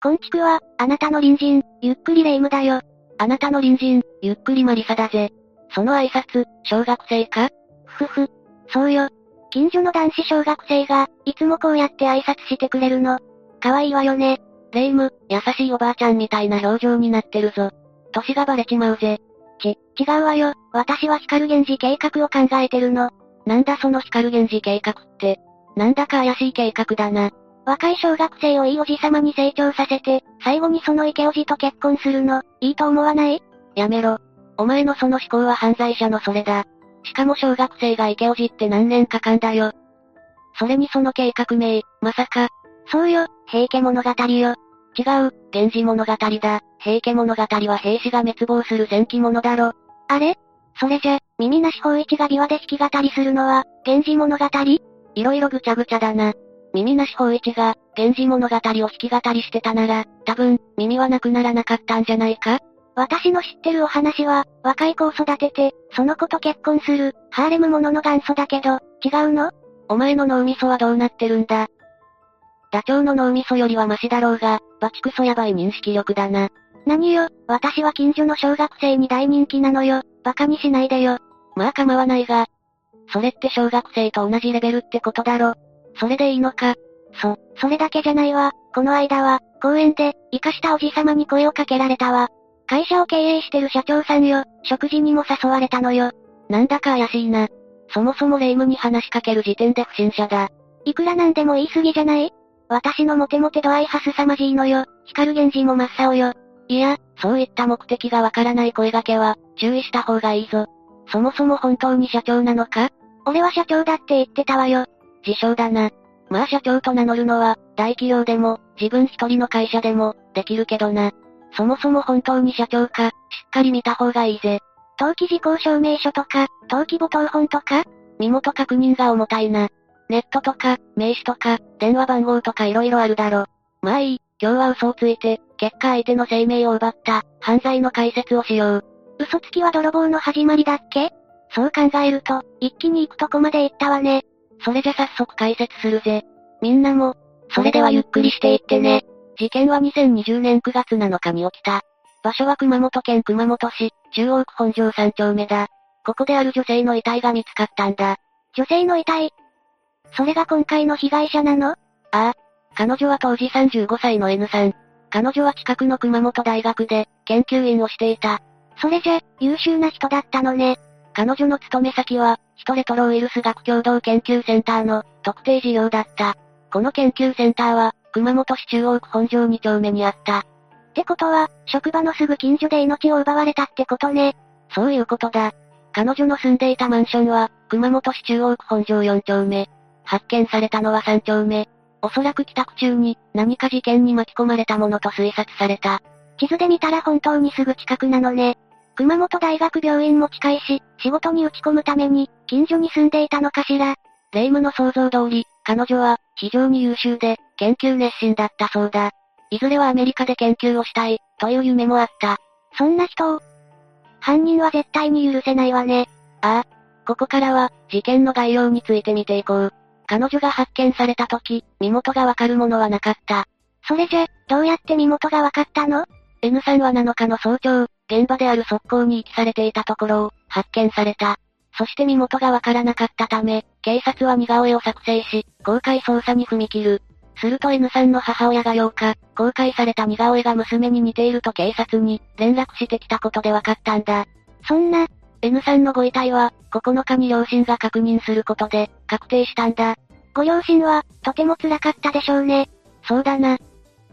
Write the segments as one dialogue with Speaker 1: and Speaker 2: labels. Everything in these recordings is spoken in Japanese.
Speaker 1: こんちくは、あなたの隣人、ゆっくりレ夢ムだよ。
Speaker 2: あなたの隣人、ゆっくりマリサだぜ。その挨拶、小学生か？
Speaker 1: ふふ。そうよ。近所の男子小学生が、いつもこうやって挨拶してくれるの。可愛いわよね。
Speaker 2: レ夢ム、優しいおばあちゃんみたいな表情になってるぞ。歳がバレちまうぜ。
Speaker 1: ち、違うわよ。私は光源氏計画を考えてるの。
Speaker 2: なんだその光源氏計画って。なんだか怪しい計画だな。
Speaker 1: 若い小学生をいいおじさまに成長させて、最後にその池おじと結婚するの、いいと思わない？
Speaker 2: やめろ。お前のその思考は犯罪者のそれだ。しかも小学生が池おじって何年かかんだよ。それにその計画名、まさか。
Speaker 1: そうよ、平家物語よ。
Speaker 2: 違う、源氏物語だ。平家物語は兵士が滅亡する戦記物だろ。
Speaker 1: あれ？それじゃ、耳なし法一が琵琶で弾き語りするのは、源氏物語？
Speaker 2: いろいろぐちゃぐちゃだな。耳なし法一が、源氏物語を弾き語りしてたなら、多分、耳はなくならなかったんじゃないか？
Speaker 1: 私の知ってるお話は、若い子を育てて、その子と結婚する、ハーレムものの元祖だけど、違うの？
Speaker 2: お前の脳みそはどうなってるんだ？ダチョウの脳みそよりはマシだろうが、バチクソやばい認識力だな。
Speaker 1: 何よ、私は近所の小学生に大人気なのよ、馬鹿にしないでよ。
Speaker 2: まあ構わないが。それって小学生と同じレベルってことだろ。それでいいのか
Speaker 1: そ、それだけじゃないわ。この間は、公園で、生かしたおじさまに声をかけられたわ。会社を経営してる社長さんよ、食事にも誘われたのよ。
Speaker 2: なんだか怪しいな。そもそも霊夢に話しかける時点で不審者だ。
Speaker 1: いくらなんでも言い過ぎじゃない？私のモテモテ度合いはすさまじいのよ。光源氏も真っ青よ。
Speaker 2: いや、そういった目的がわからない声掛けは、注意した方がいいぞ。そもそも本当に社長なのか？
Speaker 1: 俺は社長だって言ってたわよ。
Speaker 2: 自称だな。まあ社長と名乗るのは、大企業でも、自分一人の会社でも、できるけどな。そもそも本当に社長か、しっかり見た方がいいぜ。
Speaker 1: 登記事項証明書とか、登記簿謄本とか
Speaker 2: 身元確認が重たいな。ネットとか、名刺とか、電話番号とか色々あるだろ。まあいい、今日は嘘をついて、結果相手の生命を奪った、犯罪の解説をしよう。
Speaker 1: 嘘つきは泥棒の始まりだっけ？そう考えると、一気に行くとこまで行ったわね。
Speaker 2: それじゃ早速解説するぜ。みんなも、それではゆっくりしていってね。事件は2020年9月7日に起きた。場所は熊本県熊本市、中央区本庄3丁目だ。ここである女性の遺体が見つかったんだ。
Speaker 1: 女性の遺体？それが今回の被害者なの？あ
Speaker 2: あ。彼女は当時35歳の N さん。彼女は近くの熊本大学で、研究員をしていた。
Speaker 1: それじゃ、優秀な人だったのね。
Speaker 2: 彼女の勤め先は、ヒトレトロウイルス学共同研究センターの、特定事業だった。この研究センターは、熊本市中央区本庄2丁目にあった。
Speaker 1: ってことは、職場のすぐ近所で命を奪われたってことね。
Speaker 2: そういうことだ。彼女の住んでいたマンションは、熊本市中央区本庄4丁目。発見されたのは3丁目。おそらく帰宅中に、何か事件に巻き込まれたものと推察された。
Speaker 1: 地図で見たら本当にすぐ近くなのね。熊本大学病院も近いし、仕事に打ち込むために、近所に住んでいたのかしら。
Speaker 2: 霊夢の想像通り、彼女は、非常に優秀で、研究熱心だったそうだ。いずれはアメリカで研究をしたい、という夢もあった。
Speaker 1: そんな人を、犯人は絶対に許せないわね。
Speaker 2: ああ。ここからは、事件の概要について見ていこう。彼女が発見された時、身元がわかるものはなかった。
Speaker 1: それじゃ、どうやって身元がわかったの
Speaker 2: ?N さんは7日の早朝、現場である側溝に遺棄されていたところを、発見された。そして身元がわからなかったため、警察は似顔絵を作成し、公開捜査に踏み切る。すると N さんの母親が8日、公開された似顔絵が娘に似ていると警察に連絡してきたことで分かったんだ。
Speaker 1: そんな、
Speaker 2: N さんのご遺体は、9日に両親が確認することで、確定したんだ。
Speaker 1: ご両親は、とても辛かったでしょうね。
Speaker 2: そうだな。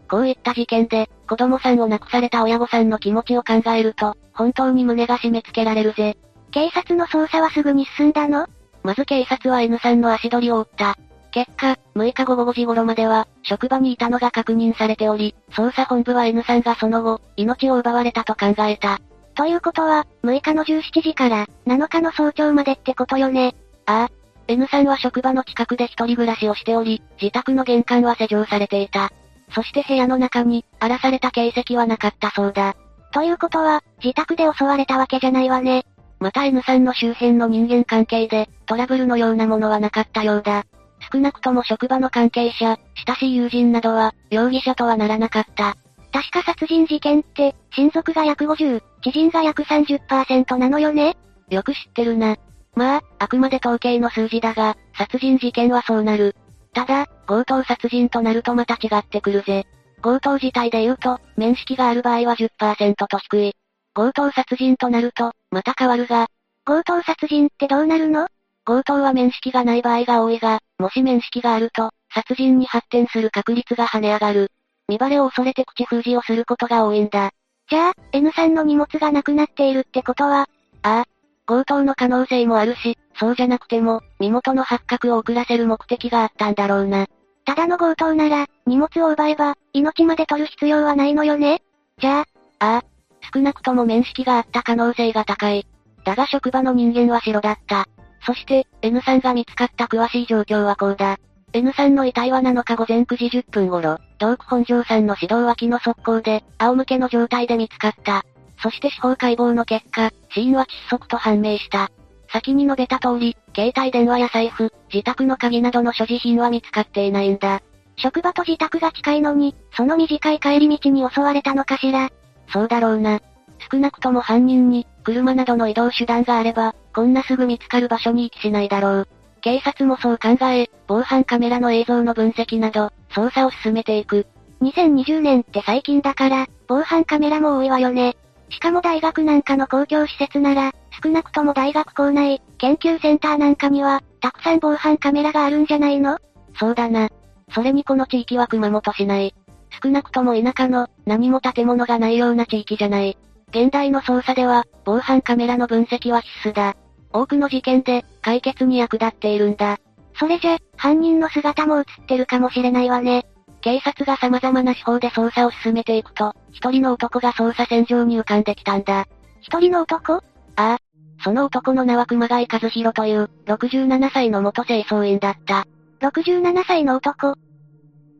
Speaker 2: こういった事件で、子供さんを亡くされた親御さんの気持ちを考えると、本当に胸が締め付けられるぜ。
Speaker 1: 警察の捜査はすぐに進んだの？
Speaker 2: まず警察は N さんの足取りを追った。結果、6日午後5時頃までは、職場にいたのが確認されており、捜査本部は N さんがその後、命を奪われたと考えた。
Speaker 1: ということは、6日の17時から、7日の早朝までってことよね。
Speaker 2: ああ。N さんは職場の近くで一人暮らしをしており、自宅の玄関は施錠されていた。そして部屋の中に、荒らされた形跡はなかったそうだ。
Speaker 1: ということは、自宅で襲われたわけじゃないわね。
Speaker 2: また N さんの周辺の人間関係で、トラブルのようなものはなかったようだ。少なくとも職場の関係者、親しい友人などは、容疑者とはならなかった。
Speaker 1: 確か殺人事件って、親族が約50、知人が約30%なのよね？
Speaker 2: よく知ってるな。まあ、あくまで統計の数字だが、殺人事件はそうなる。ただ、強盗殺人となるとまた違ってくるぜ。強盗自体で言うと、面識がある場合は10%と低い。強盗殺人となると、また変わるが。
Speaker 1: 強盗殺人ってどうなるの？
Speaker 2: 強盗は面識がない場合が多いが、もし面識があると、殺人に発展する確率が跳ね上がる。見バレを恐れて口封じをすることが多いんだ。
Speaker 1: じゃあ、N さんの荷物がなくなっているってことは？
Speaker 2: ああ。強盗の可能性もあるし、そうじゃなくても、身元の発覚を遅らせる目的があったんだろうな。
Speaker 1: ただの強盗なら、荷物を奪えば、命まで取る必要はないのよね
Speaker 2: じゃあ、ああ。少なくとも面識があった可能性が高い。だが職場の人間は白だった。そして、N さんが見つかった詳しい状況はこうだ。N さんの遺体は7日午前9時10分頃、同区本庄さんの指導脇の側溝で、仰向けの状態で見つかった。そして司法解剖の結果、死因は窒息と判明した。先に述べた通り、携帯電話や財布、自宅の鍵などの所持品は見つかっていないんだ。
Speaker 1: 職場と自宅が近いのに、その短い帰り道に襲われたのかしら。
Speaker 2: そうだろうな。少なくとも犯人に、車などの移動手段があれば、こんなすぐ見つかる場所に行きしないだろう。警察もそう考え、防犯カメラの映像の分析など、捜査を進めていく。
Speaker 1: 2020年って最近だから、防犯カメラも多いわよね。しかも大学なんかの公共施設なら、少なくとも大学校内、研究センターなんかには、たくさん防犯カメラがあるんじゃないの？
Speaker 2: そうだな。それにこの地域は熊本市内。少なくとも田舎の、何も建物がないような地域じゃない。現代の捜査では、防犯カメラの分析は必須だ。多くの事件で、解決に役立っているんだ。
Speaker 1: それじゃ、犯人の姿も映ってるかもしれないわね。
Speaker 2: 警察が様々な手法で捜査を進めていくと、一人の男が捜査線上に浮かんできたんだ。
Speaker 1: 一人の男？あ
Speaker 2: あ。その男の名は熊谷和弘という、67歳の元清掃員だった。
Speaker 1: 67歳の男？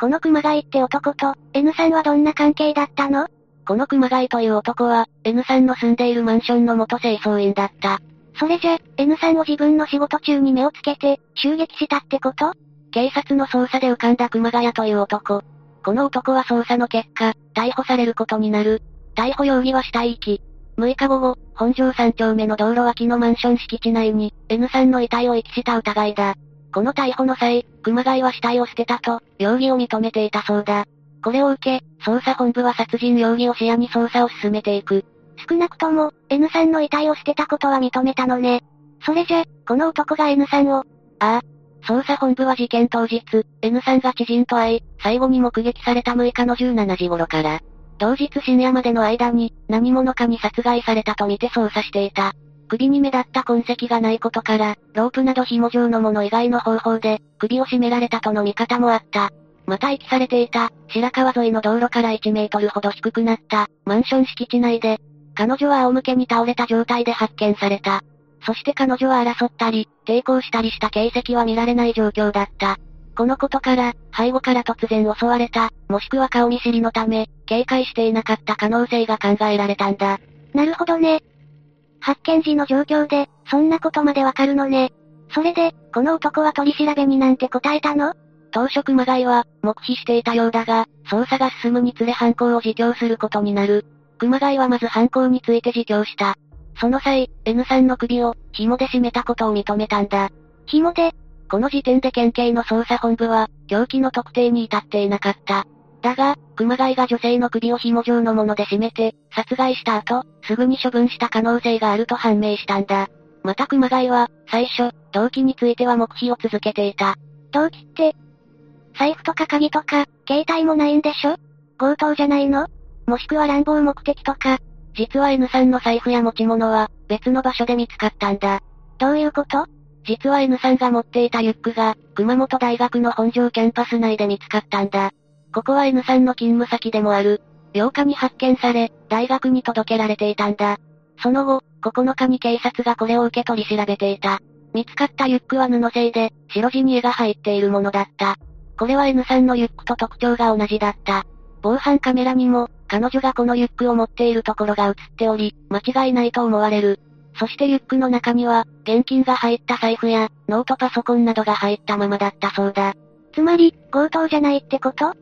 Speaker 1: この熊谷って男と、N さんはどんな関係だったの？
Speaker 2: この熊谷という男は、N さんの住んでいるマンションの元清掃員だった。
Speaker 1: それじゃ、N さんを自分の仕事中に目をつけて、襲撃したってこと？
Speaker 2: 警察の捜査で浮かんだ熊谷という男。この男は捜査の結果、逮捕されることになる。逮捕容疑は死体遺棄。6日後後、本庄三丁目の道路脇のマンション敷地内に、N さんの遺体を遺棄した疑いだ。この逮捕の際、熊谷は死体を捨てたと、容疑を認めていたそうだ。これを受け、捜査本部は殺人容疑を視野に捜査を進めていく。
Speaker 1: 少なくとも、N さんの遺体を捨てたことは認めたのね。それじゃ、この男が N さんを。
Speaker 2: ああ。捜査本部は事件当日、N さんが知人と会い、最後に目撃された6日の17時頃から、同日深夜までの間に、何者かに殺害されたとみて捜査していた。首に目立った痕跡がないことから、ロープなど紐状のもの以外の方法で、首を絞められたとの見方もあった。また遺棄されていた、白川沿いの道路から1メートルほど低くなった、マンション敷地内で、彼女は仰向けに倒れた状態で発見された。そして彼女は争ったり、抵抗したりした形跡は見られない状況だった。このことから、背後から突然襲われた、もしくは顔見知りのため、警戒していなかった可能性が考えられたんだ。
Speaker 1: なるほどね。発見時の状況で、そんなことまでわかるのね。それで、この男は取り調べになんて答えたの？
Speaker 2: 当初熊谷は、黙秘していたようだが、捜査が進むにつれ犯行を自供することになる。熊谷はまず犯行について自供した。その際、N さんの首を、紐で絞めたことを認めたんだ。
Speaker 1: 紐で
Speaker 2: この時点で県警の捜査本部は、凶器の特定に至っていなかった。だが、熊谷が女性の首を紐状のもので絞めて、殺害した後、すぐに処分した可能性があると判明したんだ。また熊谷は、最初、動機については黙秘を続けていた。
Speaker 1: 動機って、財布とか鍵とか、携帯もないんでしょ？強盗じゃないの？もしくは乱暴目的とか。
Speaker 2: 実は N さんの財布や持ち物は、別の場所で見つかったんだ。
Speaker 1: どういうこと？
Speaker 2: 実は N さんが持っていたリュックが、熊本大学の本庄キャンパス内で見つかったんだ。ここは N さんの勤務先でもある。8日に発見され、大学に届けられていたんだ。その後、9日に警察がこれを受け取り調べていた。見つかったリュックは布製で、白地に絵が入っているものだった。これは N さんのリュックと特徴が同じだった。防犯カメラにも、彼女がこのリュックを持っているところが映っており、間違いないと思われる。そしてリュックの中には、現金が入った財布や、ノートパソコンなどが入ったままだったそうだ。
Speaker 1: つまり、強盗じゃないってこと？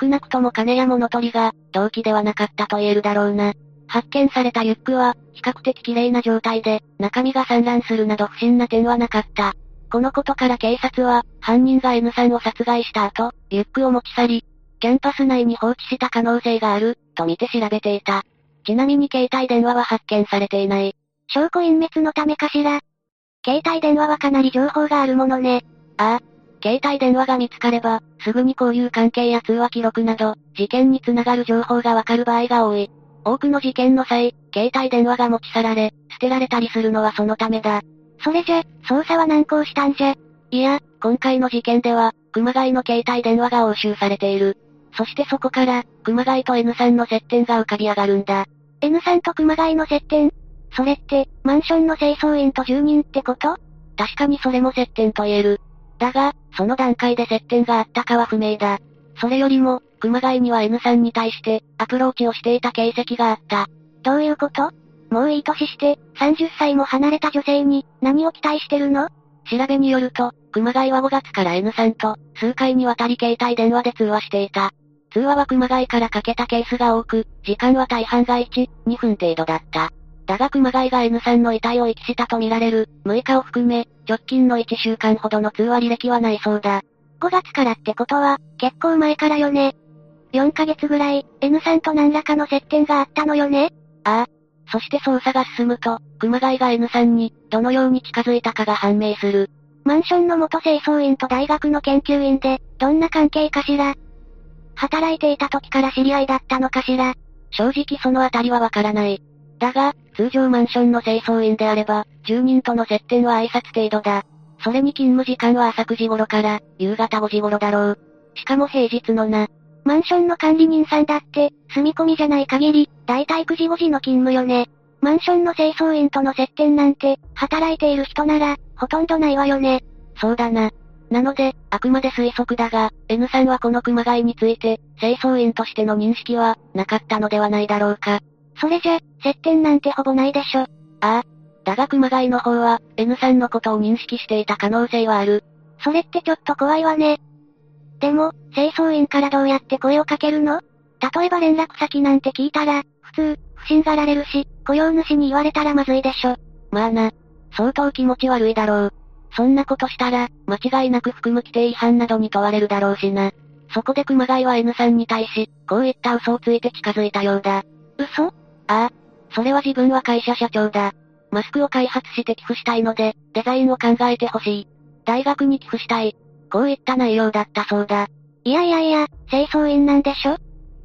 Speaker 2: 少なくとも金や物取りが、動機ではなかったと言えるだろうな。発見されたリュックは、比較的綺麗な状態で、中身が散乱するなど不審な点はなかった。このことから警察は、犯人が N さんを殺害した後、リュックを持ち去り、キャンパス内に放置した可能性がある、と見て調べていた。ちなみに携帯電話は発見されていない。
Speaker 1: 証拠隠滅のためかしら。携帯電話はかなり情報があるものね。
Speaker 2: ああ。携帯電話が見つかれば、すぐに交友関係や通話記録など、事件につながる情報がわかる場合が多い。多くの事件の際、携帯電話が持ち去られ、捨てられたりするのはそのためだ。
Speaker 1: それじゃ、捜査は難航したんじゃ。
Speaker 2: いや、今回の事件では、熊谷の携帯電話が押収されている。そしてそこから、熊谷と N さんの接点が浮かび上がるんだ。
Speaker 1: N さんと熊谷の接点？それって、マンションの清掃員と住人ってこと？
Speaker 2: 確かにそれも接点と言える。だが、その段階で接点があったかは不明だ。それよりも、熊谷には N さんに対して、アプローチをしていた形跡があった。
Speaker 1: どういうこと？もういい年して、30歳も離れた女性に、何を期待してるの？
Speaker 2: 調べによると、熊谷は5月から N さんと、数回にわたり携帯電話で通話していた。通話は熊谷からかけたケースが多く、時間は大半が1、2分程度だった。だが熊谷が N さんの遺体を遺棄したとみられる、6日を含め、直近の1週間ほどの通話履歴はないそうだ。
Speaker 1: 5月からってことは、結構前からよね。4ヶ月ぐらい、N さんと何らかの接点があったのよね
Speaker 2: ああ。そして捜査が進むと、熊谷が N さんに、どのように近づいたかが判明する。
Speaker 1: マンションの元清掃員と大学の研究員で、どんな関係かしら働いていた時から知り合いだったのかしら
Speaker 2: 正直そのあたりはわからない。だが、通常マンションの清掃員であれば、住人との接点は挨拶程度だ。それに勤務時間は朝9時頃から、夕方5時頃だろう。しかも平日のな。
Speaker 1: マンションの管理人さんだって、住み込みじゃない限り、だいたい9時5時の勤務よね。マンションの清掃員との接点なんて、働いている人なら、ほとんどないわよね。
Speaker 2: そうだな。なので、あくまで推測だが、N さんはこの熊谷について、清掃員としての認識は、なかったのではないだろうか。
Speaker 1: それじゃ、接点なんてほぼないでしょ。あ
Speaker 2: あ。だが熊谷の方は、N さんのことを認識していた可能性はある。
Speaker 1: それってちょっと怖いわね。でも、清掃員からどうやって声をかけるの？例えば連絡先なんて聞いたら、普通、不審がられるし、雇用主に言われたらまずいでしょ。
Speaker 2: まあな。相当気持ち悪いだろう。そんなことしたら、間違いなく服務規定違反などに問われるだろうしな。そこで熊谷は N さんに対し、こういった嘘をついて近づいたようだ。
Speaker 1: 嘘？
Speaker 2: ああ。それは自分は会社社長だ。マスクを開発して寄付したいので、デザインを考えてほしい。大学に寄付したい。こういった内容だったそうだ。
Speaker 1: いやいやいや、清掃員なんでしょ？っ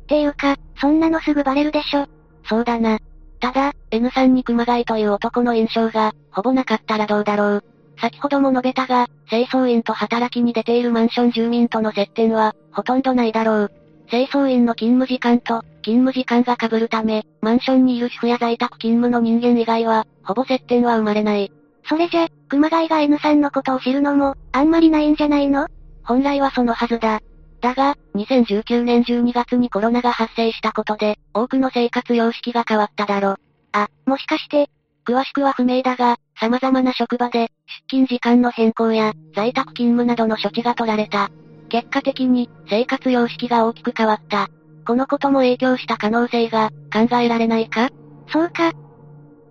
Speaker 1: ていうか、そんなのすぐバレるでしょ？
Speaker 2: そうだな。ただ、N さんに熊谷という男の印象が、ほぼなかったらどうだろう。先ほども述べたが、清掃員と働きに出ているマンション住民との接点は、ほとんどないだろう。清掃員の勤務時間と、勤務時間が被るため、マンションにいる主婦や在宅勤務の人間以外は、ほぼ接点は生まれない。
Speaker 1: それじゃ、熊谷が N さんのことを知るのも、あんまりないんじゃないの？
Speaker 2: 本来はそのはずだ。だが、2019年12月にコロナが発生したことで、多くの生活様式が変わっただろ。
Speaker 1: あ、もしかして、
Speaker 2: 詳しくは不明だが、様々な職場で、出勤時間の変更や、在宅勤務などの処置が取られた。結果的に、生活様式が大きく変わった。このことも影響した可能性が、考えられないか？
Speaker 1: そうか。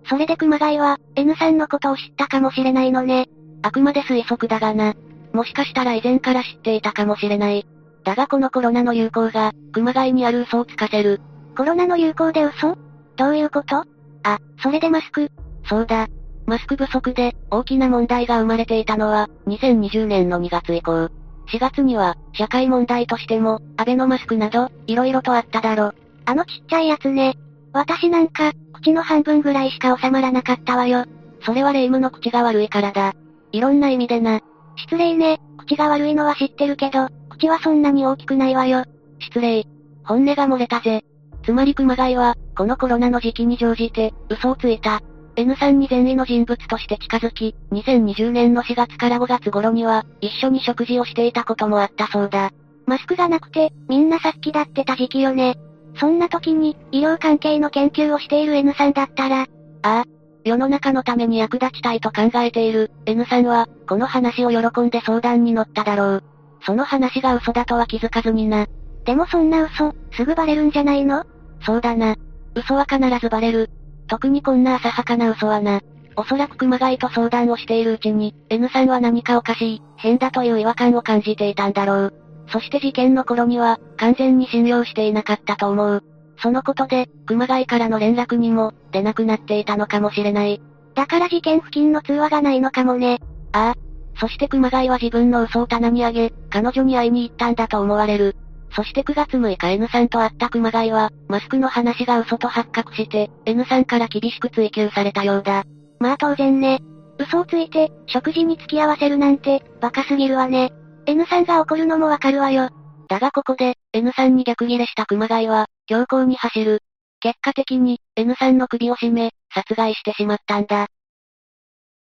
Speaker 1: それで熊谷は、N さんのことを知ったかもしれないのね。
Speaker 2: あくまで推測だがな。もしかしたら以前から知っていたかもしれない。だがこのコロナの流行が、熊谷にある嘘をつかせる。
Speaker 1: コロナの流行で嘘？どういうこと？あ、それでマスク。
Speaker 2: そうだ。マスク不足で、大きな問題が生まれていたのは、2020年の2月以降。4月には、社会問題としても、アベノマスクなど、色々とあっただろ。
Speaker 1: あのちっちゃいやつね。私なんか、口の半分ぐらいしか収まらなかったわよ。
Speaker 2: それは霊夢の口が悪いからだ。いろんな意味でな。
Speaker 1: 失礼ね、口が悪いのは知ってるけど、口はそんなに大きくないわよ。
Speaker 2: 失礼。本音が漏れたぜ。つまり熊谷は、このコロナの時期に乗じて、嘘をついた。N さんに善意の人物として近づき、2020年の4月から5月頃には、一緒に食事をしていたこともあったそうだ。
Speaker 1: マスクがなくて、みんなさっきだってた時期よね。そんな時に、医療関係の研究をしている N さんだったら、あ
Speaker 2: あ、世の中のために役立ちたいと考えている N さんは、この話を喜んで相談に乗っただろう。その話が嘘だとは気づかずにな。
Speaker 1: でもそんな嘘、すぐバレるんじゃないの？
Speaker 2: そうだな。嘘は必ずバレる。特にこんな浅はかな嘘はな。おそらく熊谷と相談をしているうちに、N さんは何かおかしい、変だという違和感を感じていたんだろう。そして事件の頃には、完全に信用していなかったと思う。そのことで、熊谷からの連絡にも、出なくなっていたのかもしれない。
Speaker 1: だから事件付近の通話がないのかもね。
Speaker 2: ああ。そして熊谷は自分の嘘を棚に上げ、彼女に会いに行ったんだと思われる。そして9月6日 N さんと会った熊谷は、マスクの話が嘘と発覚して、N さんから厳しく追及されたようだ。
Speaker 1: まあ当然ね。嘘をついて、食事に付き合わせるなんて、バカすぎるわね。N さんが怒るのもわかるわよ。
Speaker 2: だがここで、N さんに逆ギレした熊谷は、強行に走る。結果的に、N さんの首を絞め、殺害してしまったんだ。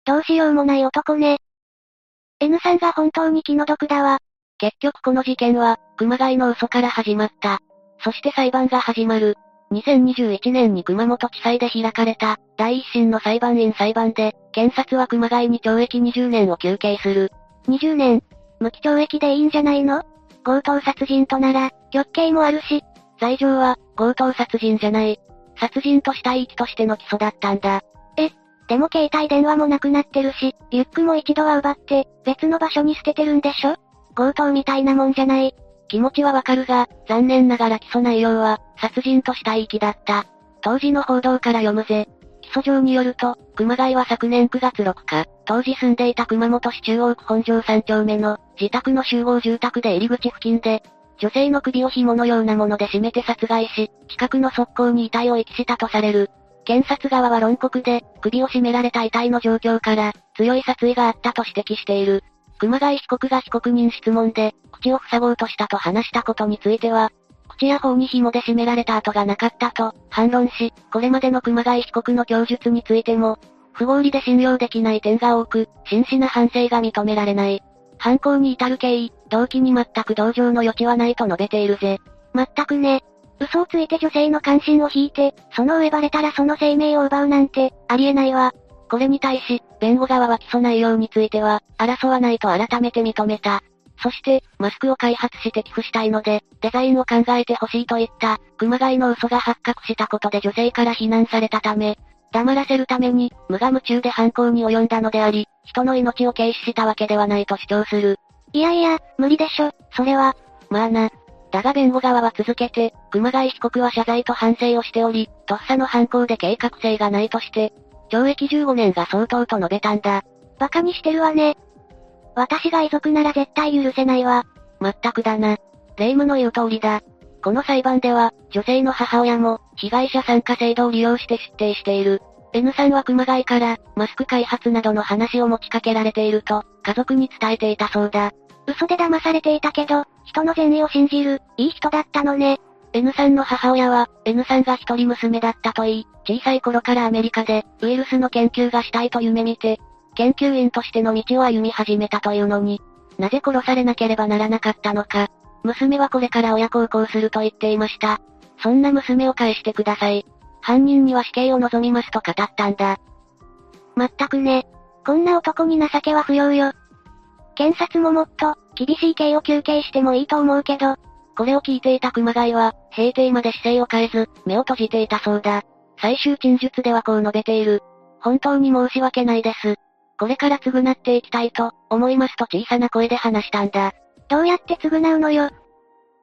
Speaker 1: どうしようもない男ね。N さんが本当に気の毒だわ。
Speaker 2: 結局この事件は、熊谷の嘘から始まった。そして裁判が始まる。2021年に熊本地裁で開かれた、第一審の裁判員裁判で、検察は熊谷に懲役20年を求刑する。
Speaker 1: 20年無期懲役でいいんじゃないの？強盗殺人となら、極刑もあるし。
Speaker 2: 罪状は、強盗殺人じゃない。殺人と死体遺棄としての起訴だったんだ。
Speaker 1: え、でも携帯電話もなくなってるし、リュックも一度は奪って、別の場所に捨ててるんでしょ？強盗みたいなもんじゃない。
Speaker 2: 気持ちはわかるが、残念ながら起訴内容は、殺人と死体遺棄だった。当時の報道から読むぜ。起訴状によると、熊谷は昨年9月6日、当時住んでいた熊本市中央区本庄3丁目の、自宅の集合住宅で入り口付近で、女性の首を紐のようなもので絞めて殺害し、近くの側溝に遺体を遺棄したとされる。検察側は論告で、首を絞められた遺体の状況から、強い殺意があったと指摘している。熊谷被告が被告人質問で、口を塞ごうとしたと話したことについては、口や頬に紐で締められた跡がなかったと、反論し、これまでの熊谷被告の供述についても、不合理で信用できない点が多く、真摯な反省が認められない。犯行に至る経緯、動機に全く同情の余地はないと述べているぜ。
Speaker 1: 全くね。嘘をついて女性の関心を引いて、その上バレたらその生命を奪うなんて、ありえないわ。
Speaker 2: これに対し、弁護側は起訴内容については、争わないと改めて認めた。そして、マスクを開発して寄付したいので、デザインを考えてほしいといった、熊谷の嘘が発覚したことで女性から非難されたため、黙らせるために、無我夢中で犯行に及んだのであり、人の命を軽視したわけではないと主張する。
Speaker 1: いやいや、無理でしょ、それは。
Speaker 2: まあな。だが弁護側は続けて、熊谷被告は謝罪と反省をしており、とっさの犯行で計画性がないとして、懲役15年が相当と述べたんだ。
Speaker 1: 馬鹿にしてるわね。私が遺族なら絶対許せないわ。
Speaker 2: まったくだな。霊夢の言う通りだ。この裁判では、女性の母親も、被害者参加制度を利用して出廷している。N さんは熊谷から、マスク開発などの話を持ちかけられていると、家族に伝えていたそうだ。
Speaker 1: 嘘で騙されていたけど、人の善意を信じる、いい人だったのね。
Speaker 2: N さんの母親は、N さんが一人娘だったといい、小さい頃からアメリカで、ウイルスの研究がしたいと夢見て、研究員としての道を歩み始めたというのに、なぜ殺されなければならなかったのか。娘はこれから親孝行すると言っていました。そんな娘を返してください。犯人には死刑を望みますと語ったんだ。
Speaker 1: まったくね。こんな男に情けは不要よ。検察ももっと、厳しい刑を求刑してもいいと思うけど。
Speaker 2: これを聞いていた熊谷は、閉廷まで姿勢を変えず、目を閉じていたそうだ。最終陳述ではこう述べている。本当に申し訳ないです。これから償っていきたいと、思いますと小さな声で話したんだ。
Speaker 1: どうやって償うのよ。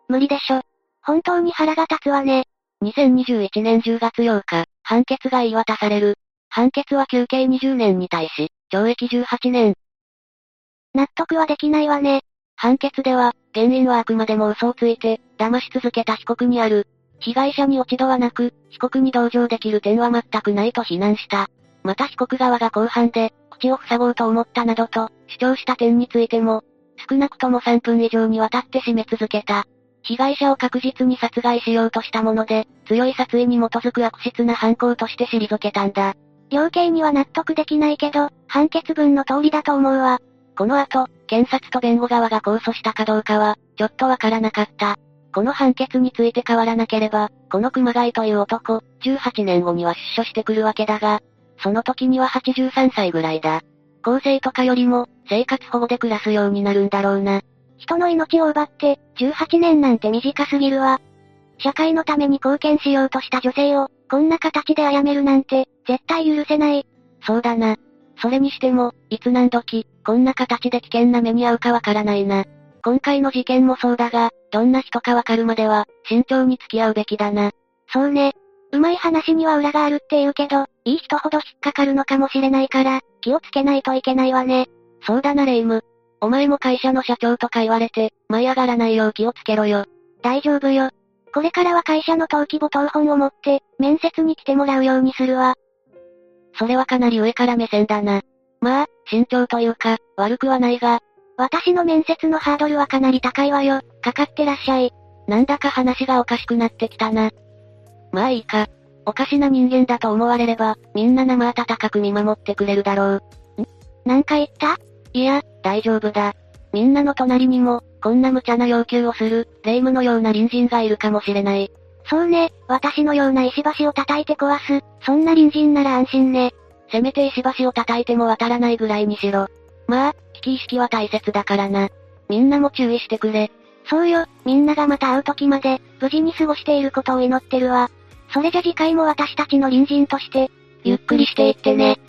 Speaker 1: 無理でしょ。本当に腹が立つわね。
Speaker 2: 2021年10月8日、判決が言い渡される。判決は休刑20年に対し、懲役18年。
Speaker 1: 納得はできないわね。
Speaker 2: 判決では、原因はあくまでも嘘をついて、騙し続けた被告にある。被害者に落ち度はなく、被告に同情できる点は全くないと非難した。また被告側が後半で、口を塞ごうと思ったなどと、主張した点についても、少なくとも3分以上にわたって締め続けた。被害者を確実に殺害しようとしたもので、強い殺意に基づく悪質な犯行として退けたんだ。
Speaker 1: 量刑には納得できないけど、判決文の通りだと思うわ。
Speaker 2: この後、検察と弁護側が控訴したかどうかは、ちょっとわからなかった。この判決について変わらなければ、この熊谷という男、18年後には出所してくるわけだが、その時には83歳ぐらいだ。公正とかよりも、生活保護で暮らすようになるんだろうな。
Speaker 1: 人の命を奪って、18年なんて短すぎるわ。社会のために貢献しようとした女性を、こんな形で殺めるなんて、絶対許せない。
Speaker 2: そうだな。それにしても、いつ何時、こんな形で危険な目に遭うかわからないな。今回の事件もそうだが、どんな人かわかるまでは、慎重に付き合うべきだな。
Speaker 1: そうね。うまい話には裏があるって言うけど、いい人ほど引っかかるのかもしれないから、気をつけないといけないわね。
Speaker 2: そうだなレイム。お前も会社の社長とか言われて、舞い上がらないよう気をつけろよ。
Speaker 1: 大丈夫よ。これからは会社の登記簿等本を持って、面接に来てもらうようにするわ。
Speaker 2: それはかなり上から目線だな。まあ、慎重というか、悪くはないが。
Speaker 1: 私の面接のハードルはかなり高いわよ。かかってらっしゃい。
Speaker 2: なんだか話がおかしくなってきたな。まあいいか。おかしな人間だと思われれば、みんな生温かく見守ってくれるだろう。
Speaker 1: ん？なんか言った？
Speaker 2: いや、大丈夫だ。みんなの隣にも、こんな無茶な要求をする、霊夢のような隣人がいるかもしれない。
Speaker 1: そうね、私のような石橋を叩いて壊す、そんな隣人なら安心ね。
Speaker 2: せめて石橋を叩いても渡らないぐらいにしろ。まあ、危機意識は大切だからな。みんなも注意してくれ。
Speaker 1: そうよ、みんながまた会う時まで、無事に過ごしていることを祈ってるわ。それじゃ次回も私たちの隣人として、
Speaker 2: ゆっくりしていってね。